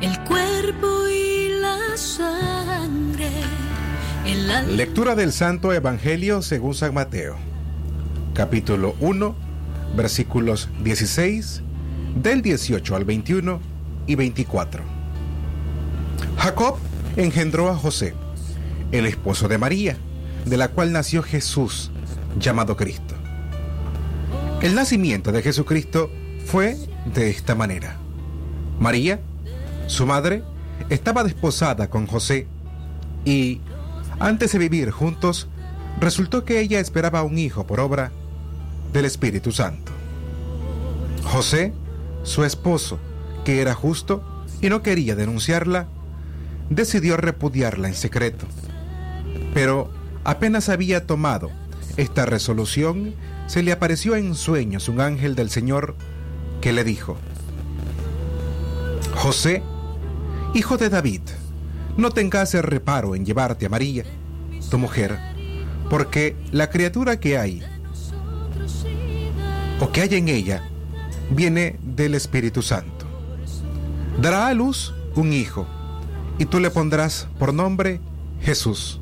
el cuerpo y la sangre. Lectura del Santo Evangelio según San Mateo, capítulo 1, versículos 16, del 18 al 21 y 24. Jacob engendró a José, el esposo de María, de la cual nació Jesús, llamado Cristo. El nacimiento de Jesucristo fue de esta manera. María, su madre, estaba desposada con José y, antes de vivir juntos, resultó que ella esperaba un hijo por obra del Espíritu Santo. José, su esposo, que era justo y no quería denunciarla, decidió repudiarla en secreto. Pero apenas había tomado esta resolución, se le apareció en sueños un ángel del Señor que le dijo, José, hijo de David, no tengas reparo en llevarte a María, tu mujer, porque la criatura que hay, o que hay en ella, viene del Espíritu Santo. Dará a luz un hijo, y tú le pondrás por nombre Jesús,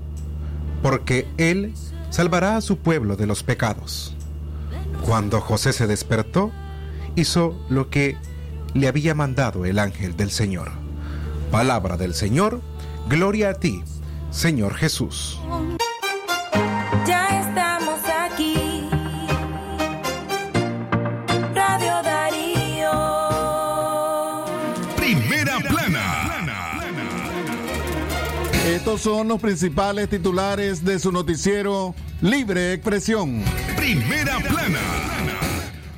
porque él salvará a su pueblo de los pecados. Cuando José se despertó, hizo lo que le había mandado el ángel del Señor. Palabra del Señor, gloria a ti, Señor Jesús. Ya estamos aquí. Radio Darío. Primera plana. Estos son los principales titulares de su noticiero Libre Expresión. Primera plana.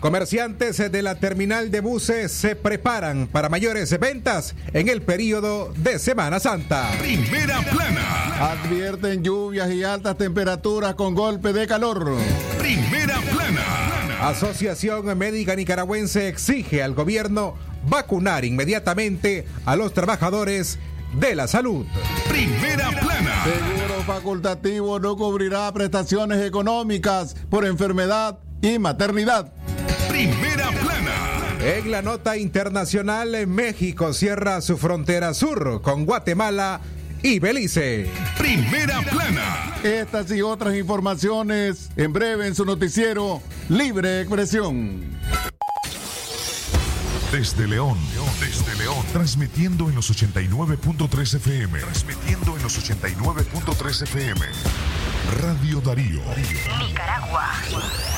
Comerciantes de la terminal de buses se preparan para mayores ventas en el periodo de Semana Santa. Primera plana. Advierten lluvias y altas temperaturas con golpe de calor. Primera plana. Asociación Médica Nicaragüense exige al gobierno vacunar inmediatamente a los trabajadores de la salud. Primera plana. Seguro facultativo no cubrirá prestaciones económicas por enfermedad y maternidad. Primera plana. En la nota internacional, México cierra su frontera sur con Guatemala y Belice. Primera plana. Estas y otras informaciones en breve en su noticiero Libre Expresión. Desde León, desde León, transmitiendo en los 89.3 FM, transmitiendo en los 89.3 FM. Radio Darío. Nicaragua.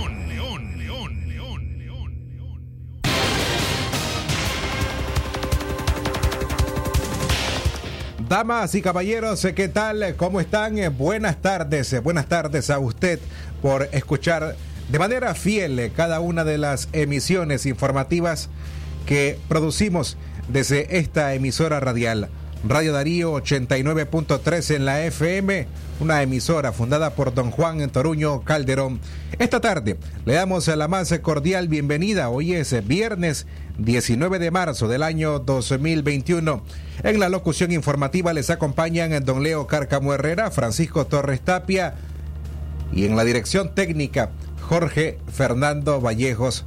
Damas y caballeros, ¿qué tal? ¿Cómo están? Buenas tardes, buenas tardes a usted por escuchar de manera fiel cada una de las emisiones informativas que producimos desde esta emisora radial. Radio Darío 89.3 en la FM, una emisora fundada por don Juan Toruño Calderón. Esta tarde le damos la más cordial bienvenida. Hoy es viernes 19 de marzo del año 2021. En la locución informativa les acompañan don Leo Cárcamo Herrera, Francisco Torres Tapia y en la dirección técnica Jorge Fernando Vallejos.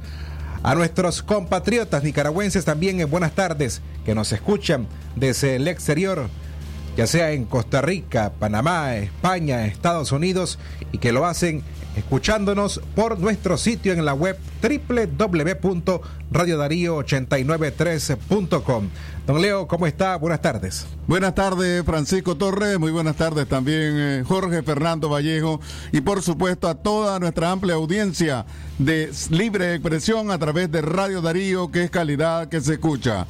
A nuestros compatriotas nicaragüenses también en buenas tardes que nos escuchan desde el exterior, ya sea en Costa Rica, Panamá, España, Estados Unidos y que lo hacen escuchándonos por nuestro sitio en la web www.radiodarío893.com. Don Leo, ¿cómo está? Buenas tardes. Buenas tardes, Francisco Torres. Muy buenas tardes también, eh, Jorge Fernando Vallejo. Y por supuesto a toda nuestra amplia audiencia de libre expresión a través de Radio Darío, que es calidad que se escucha.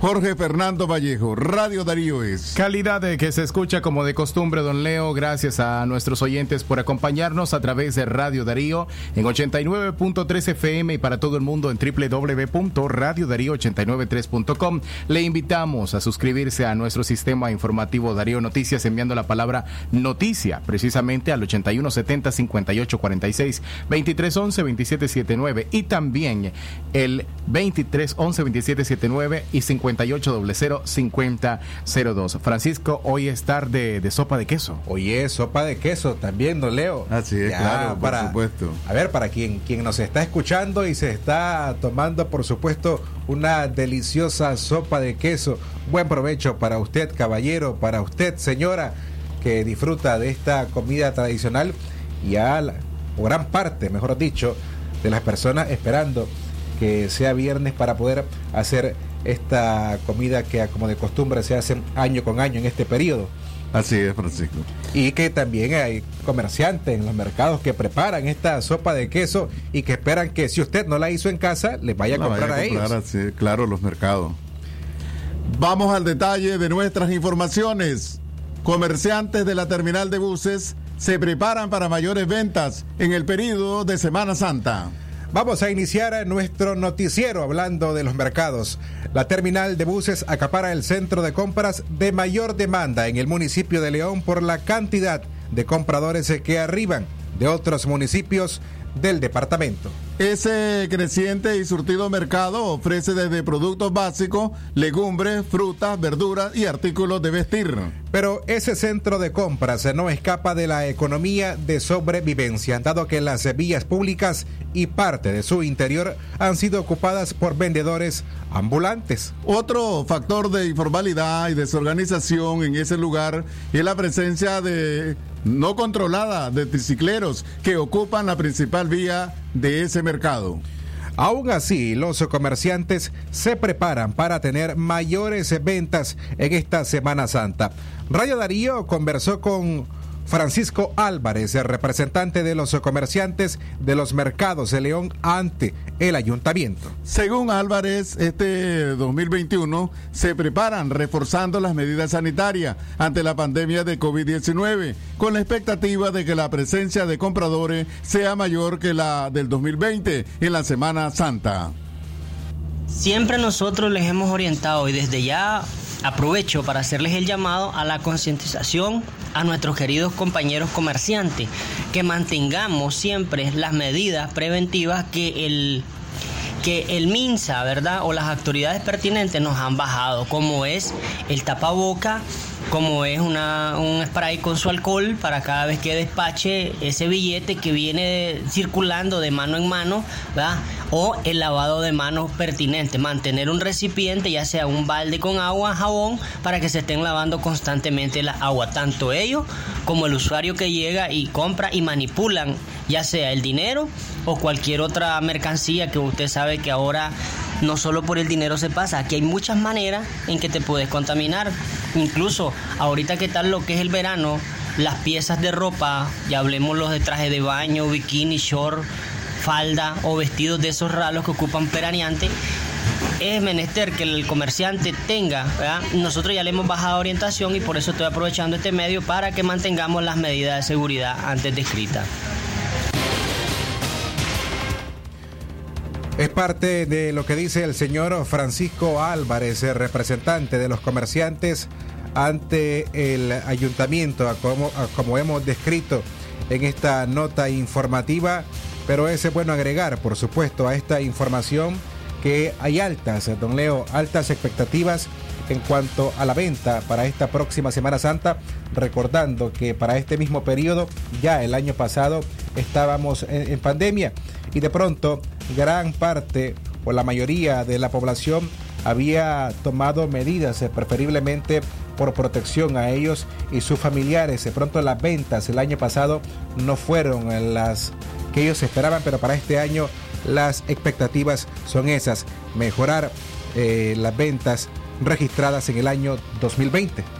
Jorge Fernando Vallejo, Radio Darío es. Calidad de que se escucha como de costumbre, don Leo. Gracias a nuestros oyentes por acompañarnos a través de Radio Darío en 89.3 FM y para todo el mundo en www.radiodarío893.com. Le invitamos a suscribirse a nuestro sistema informativo Darío Noticias enviando la palabra noticia precisamente al 8170 5846 2311 2779 y también el 2311 2779 y 50 5800-5002. Francisco, hoy es tarde de sopa de queso. Hoy es sopa de queso también, don Leo. Así es, claro, por supuesto. A ver, para quien, quien nos está escuchando y se está tomando, por supuesto, una deliciosa sopa de queso. Buen provecho para usted, caballero, para usted, señora, que disfruta de esta comida tradicional y a la, o gran parte, mejor dicho, de las personas esperando que sea viernes para poder hacer esta comida que como de costumbre se hace año con año en este periodo. Así es, Francisco. Y que también hay comerciantes en los mercados que preparan esta sopa de queso y que esperan que si usted no la hizo en casa, les vaya a comprar a, ellos. claro, los mercados. Vamos al detalle de nuestras informaciones. Comerciantes de la terminal de buses se preparan para mayores ventas en el periodo de Semana Santa. Vamos a iniciar nuestro noticiero hablando de los mercados. La terminal de buses acapara el centro de compras de mayor demanda en el municipio de León por la cantidad de compradores que arriban de otros municipios del departamento. Ese creciente y surtido mercado ofrece desde productos básicos, legumbres, frutas, verduras y artículos de vestir. Pero ese centro de compras no escapa de la economía de sobrevivencia, dado que las vías públicas y parte de su interior han sido ocupadas por vendedores ambulantes. Otro factor de informalidad y desorganización en ese lugar es la presencia de no controlada de tricicleros que ocupan la principal vía de ese mercado. Aún así, los comerciantes se preparan para tener mayores ventas en esta Semana Santa. Radio Darío conversó con Francisco Álvarez, el representante de los comerciantes de los mercados de León ante el ayuntamiento. Según Álvarez, este 2021 se preparan reforzando las medidas sanitarias ante la pandemia de COVID-19, con la expectativa de que la presencia de compradores sea mayor que la del 2020 en la Semana Santa. Siempre nosotros les hemos orientado y desde ya Aprovecho para hacerles el llamado a la concientización a nuestros queridos compañeros comerciantes, que mantengamos siempre las medidas preventivas que el que el MINSA, ¿verdad? O las autoridades pertinentes nos han bajado, como es el tapaboca, como es una, un spray con su alcohol para cada vez que despache ese billete que viene circulando de mano en mano, ¿verdad? o el lavado de manos pertinente, mantener un recipiente, ya sea un balde con agua, jabón, para que se estén lavando constantemente la agua, tanto ellos como el usuario que llega y compra y manipulan, ya sea el dinero o cualquier otra mercancía que usted sabe que ahora no solo por el dinero se pasa, aquí hay muchas maneras en que te puedes contaminar, incluso ahorita que tal lo que es el verano, las piezas de ropa, ya hablemos los de traje de baño, bikini, short, falda o vestidos de esos ralos que ocupan peraneante, es menester que el comerciante tenga, nosotros ya le hemos bajado orientación y por eso estoy aprovechando este medio para que mantengamos las medidas de seguridad antes descritas. Es parte de lo que dice el señor Francisco Álvarez, representante de los comerciantes ante el ayuntamiento, como, como hemos descrito en esta nota informativa. Pero es bueno agregar, por supuesto, a esta información que hay altas, don Leo, altas expectativas en cuanto a la venta para esta próxima Semana Santa, recordando que para este mismo periodo, ya el año pasado, estábamos en, pandemia y de pronto gran parte o la mayoría de la población había tomado medidas, eh, preferiblemente por protección a ellos y sus familiares. De pronto las ventas el año pasado no fueron las que ellos esperaban, pero para este año las expectativas son esas, mejorar eh, las ventas registradas en el año 2020.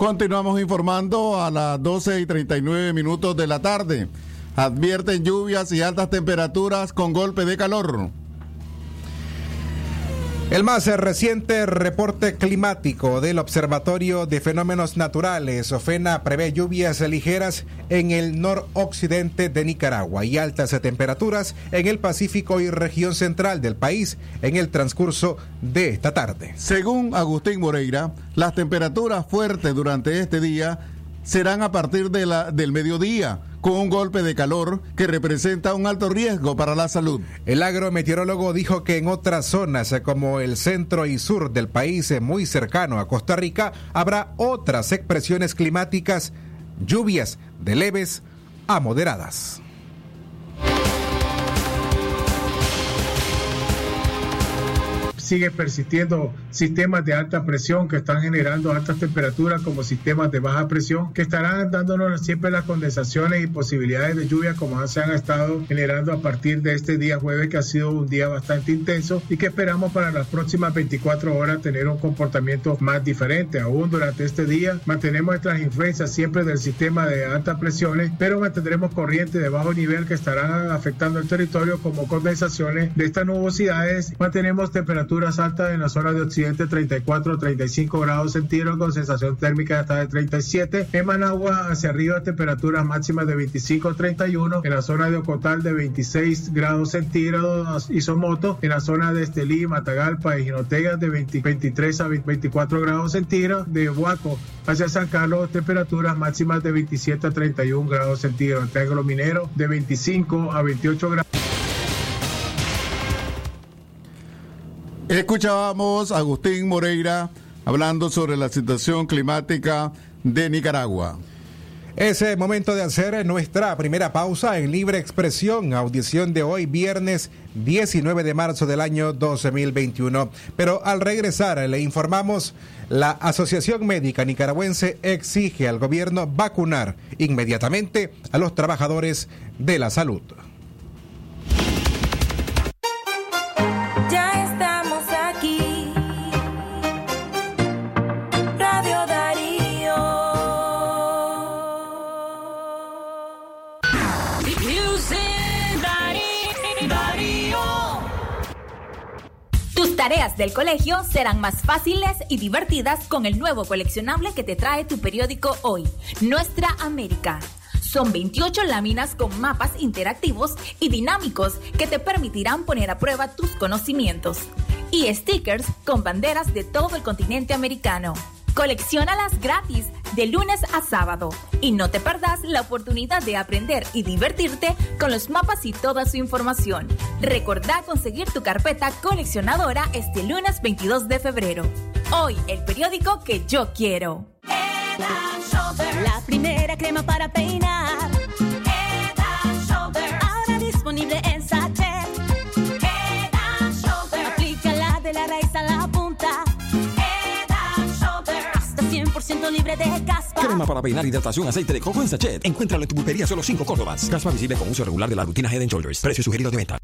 Continuamos informando a las 12 y 39 minutos de la tarde. Advierten lluvias y altas temperaturas con golpe de calor. El más reciente reporte climático del Observatorio de Fenómenos Naturales, OFENA, prevé lluvias ligeras en el noroccidente de Nicaragua y altas temperaturas en el Pacífico y región central del país en el transcurso de esta tarde. Según Agustín Moreira, las temperaturas fuertes durante este día serán a partir de la, del mediodía con un golpe de calor que representa un alto riesgo para la salud. El agrometeorólogo dijo que en otras zonas como el centro y sur del país, muy cercano a Costa Rica, habrá otras expresiones climáticas, lluvias de leves a moderadas. Sigue persistiendo sistemas de alta presión que están generando altas temperaturas como sistemas de baja presión que estarán dándonos siempre las condensaciones y posibilidades de lluvia como se han estado generando a partir de este día jueves que ha sido un día bastante intenso y que esperamos para las próximas 24 horas tener un comportamiento más diferente. Aún durante este día mantenemos nuestras influencias siempre del sistema de altas presiones, pero mantendremos corrientes de bajo nivel que estarán afectando el territorio como condensaciones de estas nubosidades. Mantenemos temperaturas altas en la zona de occidente 34 35 grados centígrados con sensación térmica hasta de 37. En Managua hacia arriba temperaturas máximas de 25 31. En la zona de Ocotal de 26 grados centígrados y Somoto. En la zona de Estelí, Matagalpa y Jinotega de 23 a 24 grados centígrados. De Huaco hacia San Carlos temperaturas máximas de 27 a 31 grados centígrados. Triángulo Minero de 25 a 28 grados. Escuchábamos a Agustín Moreira hablando sobre la situación climática de Nicaragua. Es el momento de hacer nuestra primera pausa en libre expresión, audición de hoy, viernes 19 de marzo del año 2021. Pero al regresar le informamos, la Asociación Médica Nicaragüense exige al gobierno vacunar inmediatamente a los trabajadores de la salud. Del colegio serán más fáciles y divertidas con el nuevo coleccionable que te trae tu periódico hoy, Nuestra América. Son 28 láminas con mapas interactivos y dinámicos que te permitirán poner a prueba tus conocimientos. Y stickers con banderas de todo el continente americano. Colecciónalas gratis de lunes a sábado y no te perdas la oportunidad de aprender y divertirte con los mapas y toda su información. Recordá conseguir tu carpeta coleccionadora este lunes 22 de febrero. Hoy el periódico que yo quiero. La primera crema para peinar. Head and Shoulder. Ahora disponible en 100% libre de caspa. Crema para peinar, hidratación, aceite de coco en sachet. Encuéntralo en tu pulpería solo 5 Córdobas. Caspa visible con uso regular de la rutina Head and Shoulders. Precio sugerido de venta.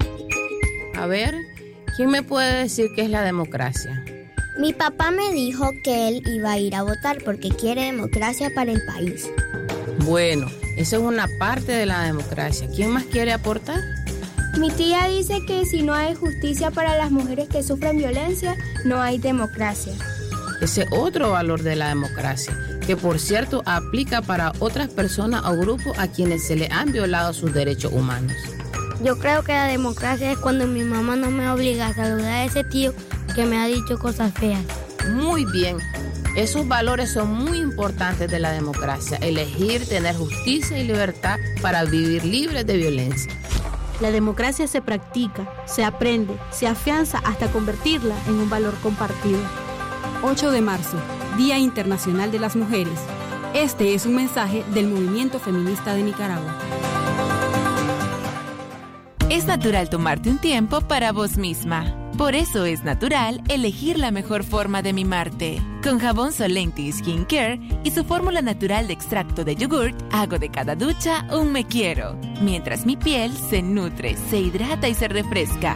A ver, ¿quién me puede decir qué es la democracia? Mi papá me dijo que él iba a ir a votar porque quiere democracia para el país. Bueno, eso es una parte de la democracia. ¿Quién más quiere aportar? Mi tía dice que si no hay justicia para las mujeres que sufren violencia, no hay democracia. Ese otro valor de la democracia, que por cierto aplica para otras personas o grupos a quienes se le han violado sus derechos humanos. Yo creo que la democracia es cuando mi mamá no me obliga a saludar a ese tío que me ha dicho cosas feas. Muy bien. Esos valores son muy importantes de la democracia. Elegir, tener justicia y libertad para vivir libres de violencia. La democracia se practica, se aprende, se afianza hasta convertirla en un valor compartido. 8 de marzo, Día Internacional de las Mujeres. Este es un mensaje del movimiento feminista de Nicaragua. Es natural tomarte un tiempo para vos misma. Por eso es natural elegir la mejor forma de mimarte. Con jabón Solenti Skin Care y su fórmula natural de extracto de yogurt, hago de cada ducha un me quiero, mientras mi piel se nutre, se hidrata y se refresca.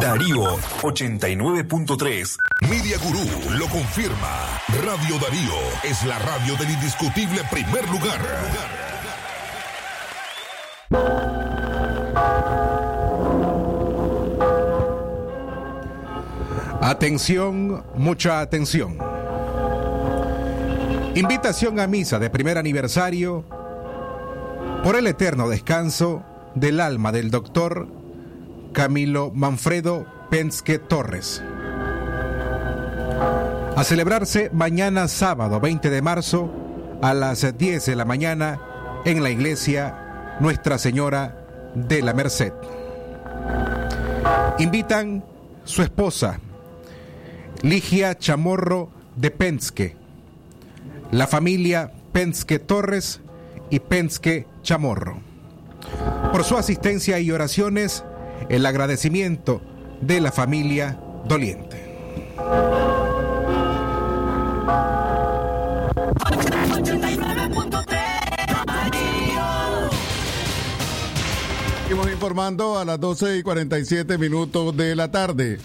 Darío 89.3. Media Gurú lo confirma. Radio Darío es la radio del indiscutible primer lugar. Atención, mucha atención. Invitación a misa de primer aniversario por el eterno descanso del alma del doctor Camilo Manfredo Penske Torres. A celebrarse mañana sábado 20 de marzo a las 10 de la mañana en la iglesia Nuestra Señora de la Merced. Invitan su esposa, Ligia Chamorro de Penske, la familia Penske Torres y Penske Chamorro. Por su asistencia y oraciones, el agradecimiento de la familia doliente. Seguimos informando a las 12 y 47 minutos de la tarde.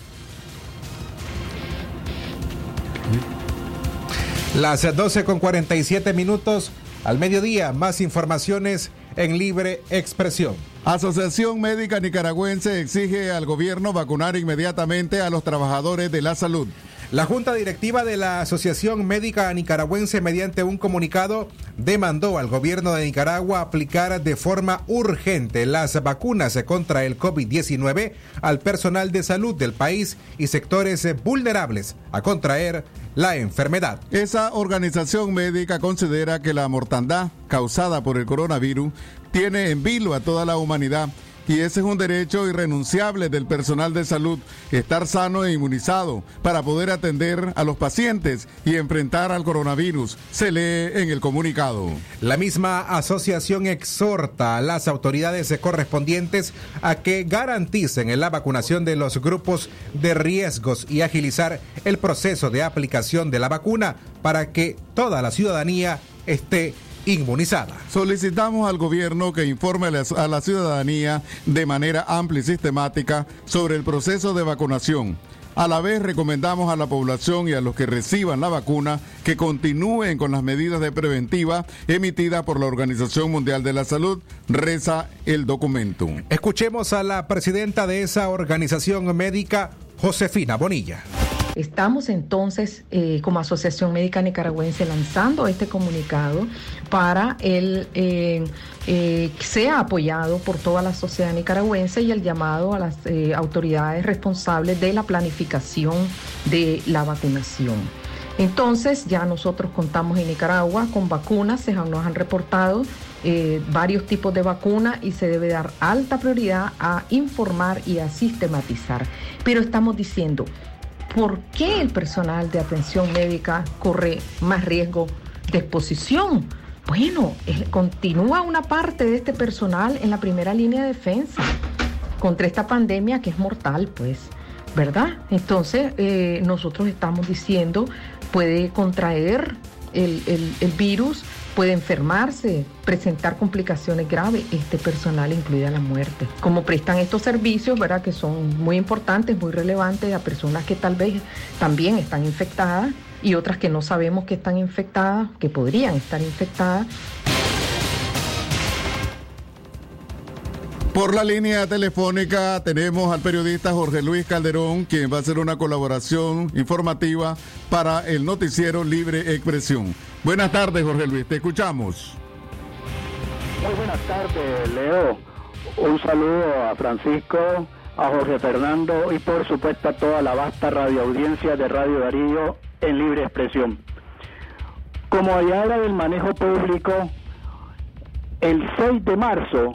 Las 12 con 47 minutos al mediodía, más informaciones en libre expresión. Asociación Médica Nicaragüense exige al gobierno vacunar inmediatamente a los trabajadores de la salud. La Junta Directiva de la Asociación Médica Nicaragüense, mediante un comunicado, demandó al gobierno de Nicaragua aplicar de forma urgente las vacunas contra el COVID-19 al personal de salud del país y sectores vulnerables a contraer la enfermedad. Esa organización médica considera que la mortandad causada por el coronavirus tiene en vilo a toda la humanidad y ese es un derecho irrenunciable del personal de salud, estar sano e inmunizado para poder atender a los pacientes y enfrentar al coronavirus, se lee en el comunicado. La misma asociación exhorta a las autoridades correspondientes a que garanticen la vacunación de los grupos de riesgos y agilizar el proceso de aplicación de la vacuna para que toda la ciudadanía esté inmunizada. Solicitamos al gobierno que informe a la ciudadanía de manera amplia y sistemática sobre el proceso de vacunación. A la vez recomendamos a la población y a los que reciban la vacuna que continúen con las medidas de preventiva emitidas por la Organización Mundial de la Salud, reza el documento. Escuchemos a la presidenta de esa organización médica, Josefina Bonilla. Estamos entonces eh, como Asociación Médica Nicaragüense lanzando este comunicado para el eh, eh, que sea apoyado por toda la sociedad nicaragüense y el llamado a las autoridades responsables de la planificación de la vacunación. Entonces ya nosotros contamos en Nicaragua con vacunas, se nos han reportado varios tipos de vacunas y se debe dar alta prioridad a informar y a sistematizar. Pero estamos diciendo, ¿por qué el personal de atención médica corre más riesgo de exposición? Bueno, continúa una parte de este personal en la primera línea de defensa contra esta pandemia que es mortal, pues, ¿verdad? Entonces, eh, nosotros estamos diciendo, puede contraer el, el virus puede enfermarse, presentar complicaciones graves, este personal incluida la muerte. Como prestan estos servicios, ¿verdad? Que son muy importantes, muy relevantes a personas que tal vez también están infectadas y otras que no sabemos que están infectadas, que podrían estar infectadas. Por la línea telefónica tenemos al periodista Jorge Luis Calderón, quien va a hacer una colaboración informativa para el noticiero Libre Expresión. Buenas tardes, Jorge Luis, te escuchamos. Muy buenas tardes, Leo. Un saludo a Francisco, a Jorge Fernando y por supuesto a toda la vasta radioaudiencia de Radio Darío en Libre Expresión. Como allá era del manejo público, el 6 de marzo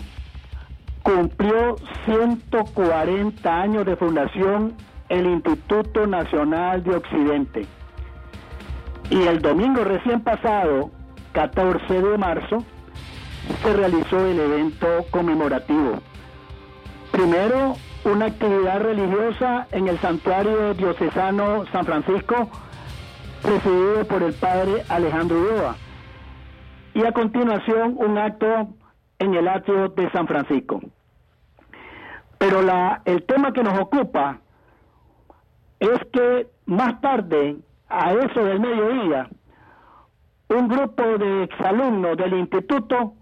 cumplió 140 años de fundación el Instituto Nacional de Occidente. Y el domingo recién pasado, 14 de marzo, se realizó el evento conmemorativo. Primero, una actividad religiosa en el santuario diocesano San Francisco, presidido por el padre Alejandro Ulloa. Y a continuación, un acto en el atrio de San Francisco. Pero la, el tema que nos ocupa es que más tarde, a eso del mediodía, un grupo de exalumnos del instituto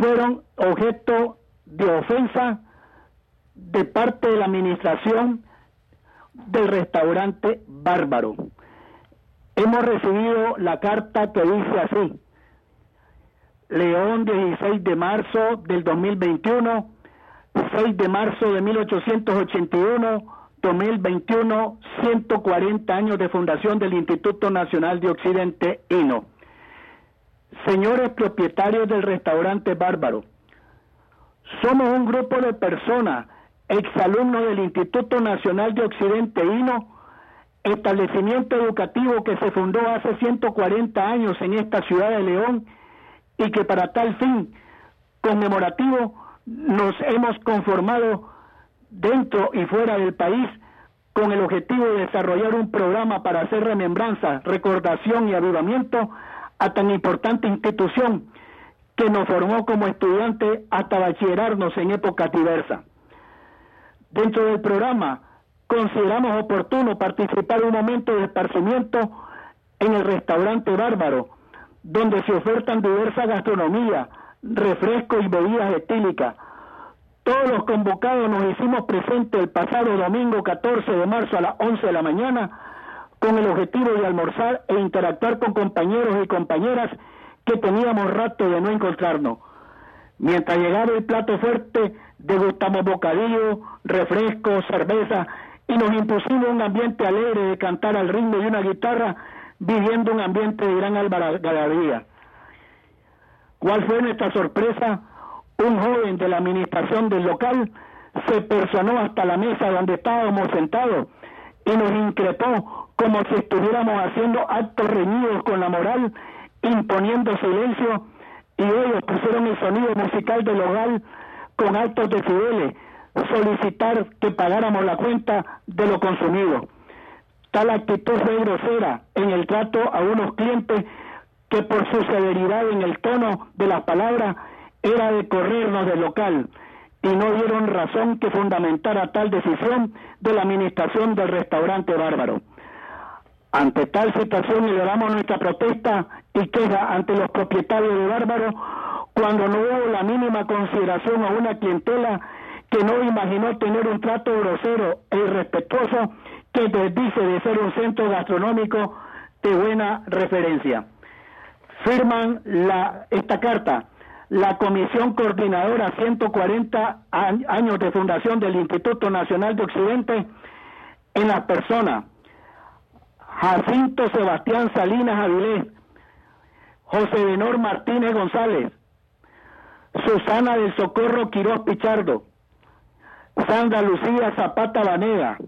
fueron objeto de ofensa de parte de la administración del restaurante Bárbaro. Hemos recibido la carta que dice así, León 16 de marzo del 2021, 6 de marzo de 1881, 2021, 140 años de fundación del Instituto Nacional de Occidente, INO. Señores propietarios del restaurante Bárbaro, somos un grupo de personas, exalumnos del Instituto Nacional de Occidente, INO, establecimiento educativo que se fundó hace 140 años en esta ciudad de León y que para tal fin conmemorativo nos hemos conformado dentro y fuera del país con el objetivo de desarrollar un programa para hacer remembranza, recordación y avivamiento a tan importante institución que nos formó como estudiantes hasta bachillerarnos en épocas diversas. Dentro del programa consideramos oportuno participar un momento de esparcimiento en el restaurante Bárbaro, donde se ofertan diversas gastronomías, refrescos y bebidas etílicas. Todos los convocados nos hicimos presentes el pasado domingo 14 de marzo a las 11 de la mañana con el objetivo de almorzar e interactuar con compañeros y compañeras que teníamos rato de no encontrarnos. Mientras llegaba el plato fuerte, degustamos bocadillo, refrescos, cerveza y nos impusimos un ambiente alegre de cantar al ritmo de una guitarra, viviendo un ambiente de gran algarabía. ¿Cuál fue nuestra sorpresa? Un joven de la administración del local se personó hasta la mesa donde estábamos sentados y nos increpó como si estuviéramos haciendo actos reñidos con la moral, imponiendo silencio, y ellos pusieron el sonido musical del hogar con altos decibeles, solicitar que pagáramos la cuenta de lo consumido. Tal actitud fue grosera en el trato a unos clientes que por su severidad en el tono de las palabras era de corrernos del local y no dieron razón que fundamentara tal decisión de la administración del restaurante Bárbaro. Ante tal situación elevamos nuestra protesta y queja ante los propietarios de Bárbaro cuando no hubo la mínima consideración a una clientela que no imaginó tener un trato grosero e irrespetuoso que dice de ser un centro gastronómico de buena referencia firman la, esta carta la Comisión Coordinadora 140 años de fundación del Instituto Nacional de Occidente en las personas Jacinto Sebastián Salinas Avilés, José Benor Martínez González, Susana del Socorro Quiroz Pichardo, Sandra Lucía Zapata Vanega,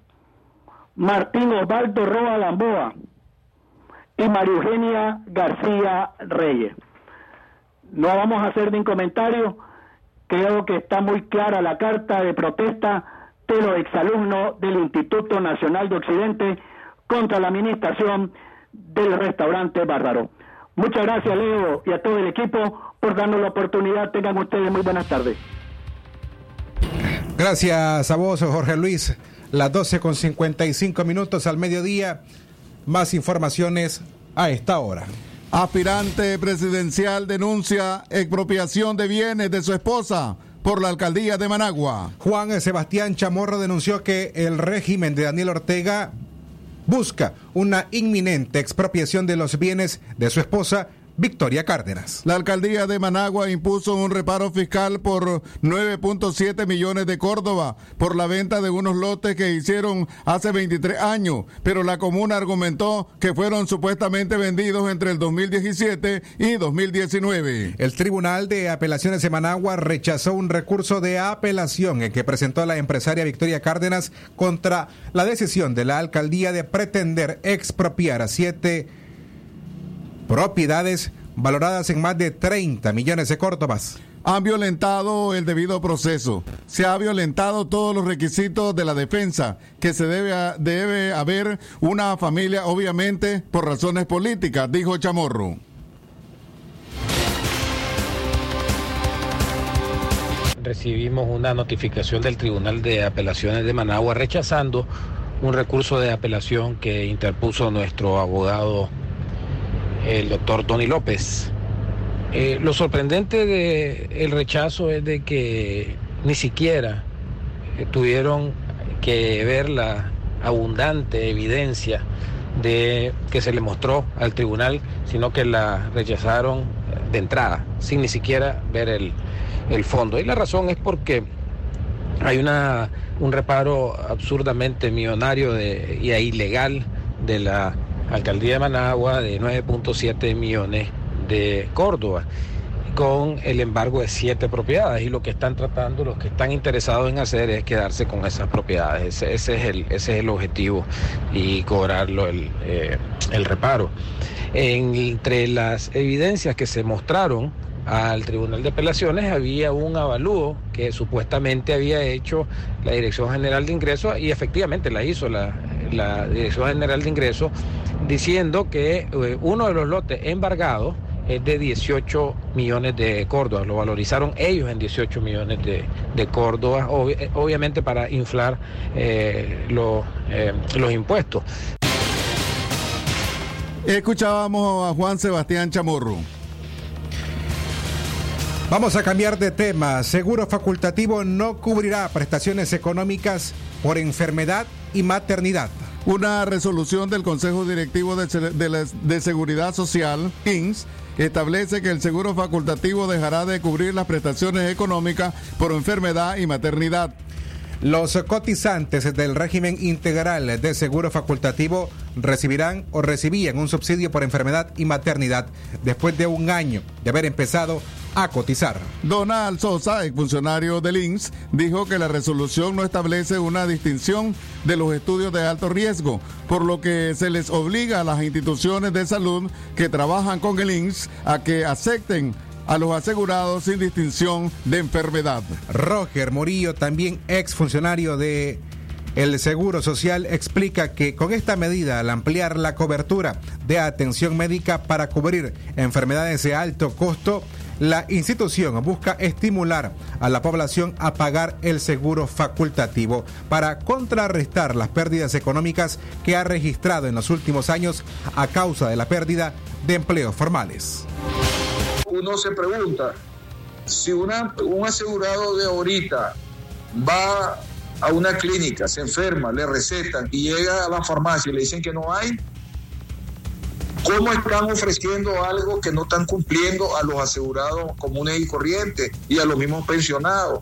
Martín Osvaldo Roa Gamboa y María Eugenia García Reyes. No vamos a hacer ningún comentario, creo que está muy clara la carta de protesta de los exalumnos del Instituto Nacional de Occidente contra la administración del restaurante Bárbaro. Muchas gracias, Leo, y a todo el equipo por darnos la oportunidad. Tengan ustedes muy buenas tardes. Gracias a vos, Jorge Luis. Las 12 con 55 minutos al mediodía. Más informaciones a esta hora. Aspirante presidencial denuncia expropiación de bienes de su esposa por la alcaldía de Managua. Juan Sebastián Chamorro denunció que el régimen de Daniel Ortega busca una inminente expropiación de los bienes de su esposa Victoria Cárdenas. La alcaldía de Managua impuso un reparo fiscal por 9.7 millones de Córdoba por la venta de unos lotes que hicieron hace 23 años, pero la comuna argumentó que fueron supuestamente vendidos entre el 2017 y 2019. El Tribunal de Apelaciones de Managua rechazó un recurso de apelación en que presentó la empresaria Victoria Cárdenas contra la decisión de la alcaldía de pretender expropiar a siete propiedades valoradas en más de 30 millones de córdobas. Han violentado el debido proceso. Se ha violentado todos los requisitos de la defensa, que se debe, debe haber una familia, obviamente, por razones políticas, dijo Chamorro. Recibimos una notificación del Tribunal de Apelaciones de Managua rechazando un recurso de apelación que interpuso nuestro abogado el doctor Tony López. Eh, lo sorprendente del rechazo es de que ni siquiera eh, tuvieron que ver la abundante evidencia de que se le mostró al tribunal, sino que la rechazaron de entrada, sin ni siquiera ver el, el fondo. Y la razón es porque hay una, un reparo absurdamente millonario de, y ilegal de la alcaldía de Managua de 9.7 millones de Córdoba con el embargo de siete propiedades y lo que están tratando, los que están interesados en hacer es quedarse con esas propiedades. Ese, es, el, ese es el objetivo y cobrarlo el, eh, el reparo. entre las evidencias que se mostraron al Tribunal de Apelaciones había un avalúo que supuestamente había hecho la Dirección General de Ingresos y efectivamente la hizo la, la Dirección General de Ingresos diciendo que eh, uno de los lotes embargados es de 18 millones de Córdoba, lo valorizaron ellos en 18 millones de, de Córdoba, eh, obviamente para inflar eh, los impuestos. Escuchábamos a Juan Sebastián Chamorro. Vamos a cambiar de tema. Seguro facultativo no cubrirá prestaciones económicas por enfermedad y maternidad. Una resolución del Consejo Directivo de, Seguridad Social, INS, establece que el seguro facultativo dejará de cubrir las prestaciones económicas por enfermedad y maternidad. Los cotizantes del régimen integral de seguro facultativo recibirán o recibían un subsidio por enfermedad y maternidad después de un año de haber empezado a cotizar. Donald Sosa, exfuncionario del INS, dijo que la resolución no establece una distinción de los estudios de alto riesgo, por lo que se les obliga a las instituciones de salud que trabajan con el INS a que acepten a los asegurados sin distinción de enfermedad. Roger Morillo, también exfuncionario de el Seguro Social explica que con esta medida, al ampliar la cobertura de atención médica para cubrir enfermedades de alto costo, la institución busca estimular a la población a pagar el seguro facultativo para contrarrestar las pérdidas económicas que ha registrado en los últimos años a causa de la pérdida de empleos formales. Uno se pregunta, si un asegurado de ahorita va a una clínica, se enferma, le recetan y llega a la farmacia y le dicen que no hay, ¿Cómo están ofreciendo algo que no están cumpliendo a los asegurados comunes y corrientes y a los mismos pensionados?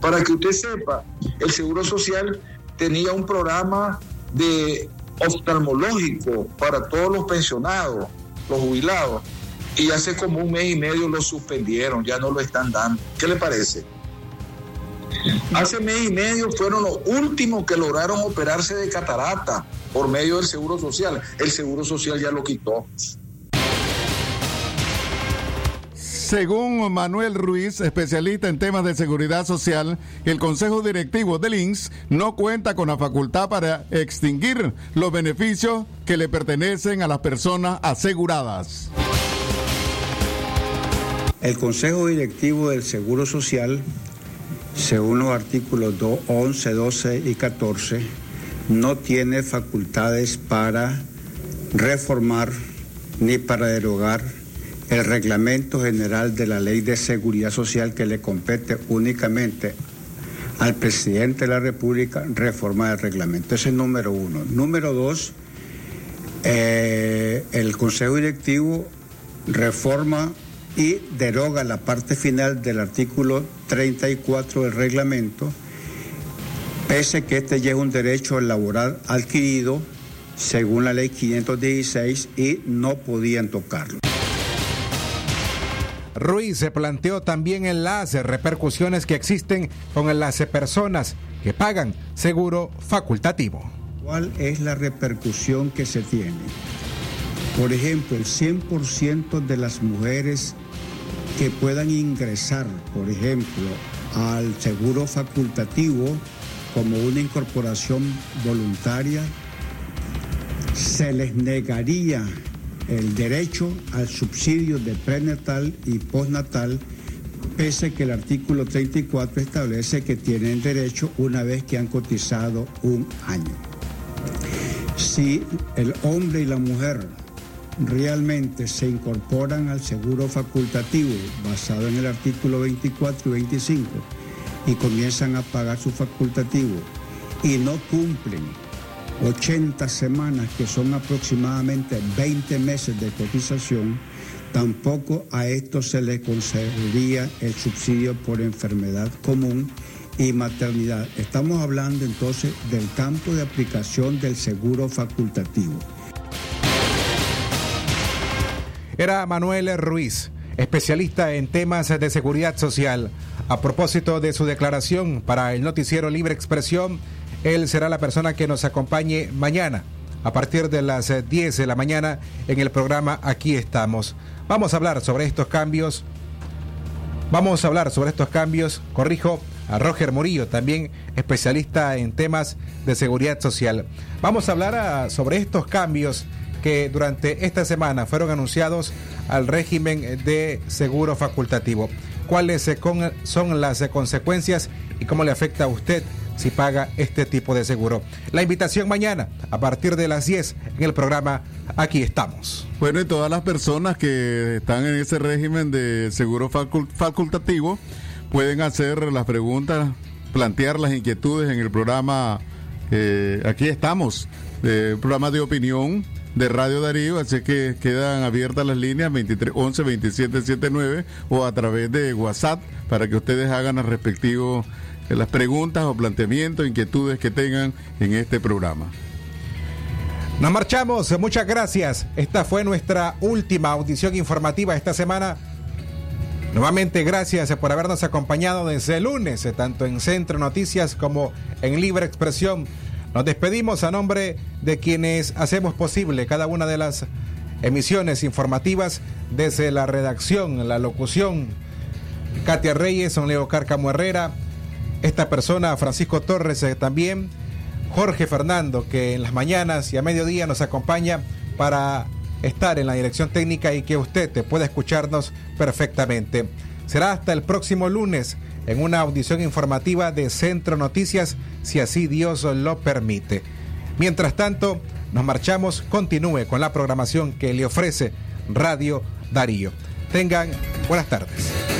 Para que usted sepa, el Seguro Social tenía un programa de oftalmológico para todos los pensionados, los jubilados, y hace como un mes y medio lo suspendieron, ya no lo están dando. ¿Qué le parece? Hace mes y medio fueron los últimos que lograron operarse de catarata por medio del Seguro Social. El Seguro Social ya lo quitó. Según Manuel Ruiz, especialista en temas de seguridad social, el Consejo Directivo del INSS no cuenta con la facultad para extinguir los beneficios que le pertenecen a las personas aseguradas. El Consejo Directivo del Seguro Social, según los artículos 11, 12 y 14, no tiene facultades para reformar ni para derogar el reglamento general de la ley de seguridad social que le compete únicamente al presidente de la República reformar el reglamento. Ese es número uno. Número dos, eh, el Consejo Directivo reforma y deroga la parte final del artículo 34 del reglamento, pese que este ya es un derecho laboral adquirido según la ley 516 y no podían tocarlo. Ruiz se planteó también en las repercusiones que existen con las personas que pagan seguro facultativo. ¿Cuál es la repercusión que se tiene? Por ejemplo, el 100% de las mujeres que puedan ingresar, por ejemplo, al seguro facultativo como una incorporación voluntaria, se les negaría el derecho al subsidio de prenatal y postnatal, pese que el artículo 34 establece que tienen derecho una vez que han cotizado un año. Si el hombre y la mujer realmente se incorporan al seguro facultativo basado en el artículo 24 y 25 y comienzan a pagar su facultativo y no cumplen 80 semanas, que son aproximadamente 20 meses de cotización, tampoco a esto se le concedería el subsidio por enfermedad común y maternidad. Estamos hablando entonces del campo de aplicación del seguro facultativo. Era Manuel Ruiz, especialista en temas de seguridad social. A propósito de su declaración para el noticiero Libre Expresión, él será la persona que nos acompañe mañana a partir de las 10 de la mañana en el programa Aquí estamos. Vamos a hablar sobre estos cambios. Vamos a hablar sobre estos cambios, corrijo, a Roger Murillo, también especialista en temas de seguridad social. Vamos a hablar sobre estos cambios que durante esta semana fueron anunciados al régimen de seguro facultativo. ¿Cuáles son las consecuencias y cómo le afecta a usted si paga este tipo de seguro? La invitación mañana a partir de las 10 en el programa Aquí estamos. Bueno, y todas las personas que están en ese régimen de seguro facultativo pueden hacer las preguntas, plantear las inquietudes en el programa eh, Aquí estamos, programa de opinión de Radio Darío, así que quedan abiertas las líneas 23 11 27 79 o a través de WhatsApp para que ustedes hagan las respectivos eh, las preguntas o planteamientos, inquietudes que tengan en este programa. Nos marchamos, muchas gracias. Esta fue nuestra última audición informativa esta semana. Nuevamente gracias por habernos acompañado desde el lunes, tanto en Centro Noticias como en Libre Expresión. Nos despedimos a nombre de quienes hacemos posible cada una de las emisiones informativas desde la redacción, la locución. Katia Reyes, son Leo Cárcamo Herrera, esta persona, Francisco Torres eh, también, Jorge Fernando, que en las mañanas y a mediodía nos acompaña para estar en la dirección técnica y que usted pueda escucharnos perfectamente. Será hasta el próximo lunes en una audición informativa de Centro Noticias, si así Dios lo permite. Mientras tanto, nos marchamos, continúe con la programación que le ofrece Radio Darío. Tengan buenas tardes.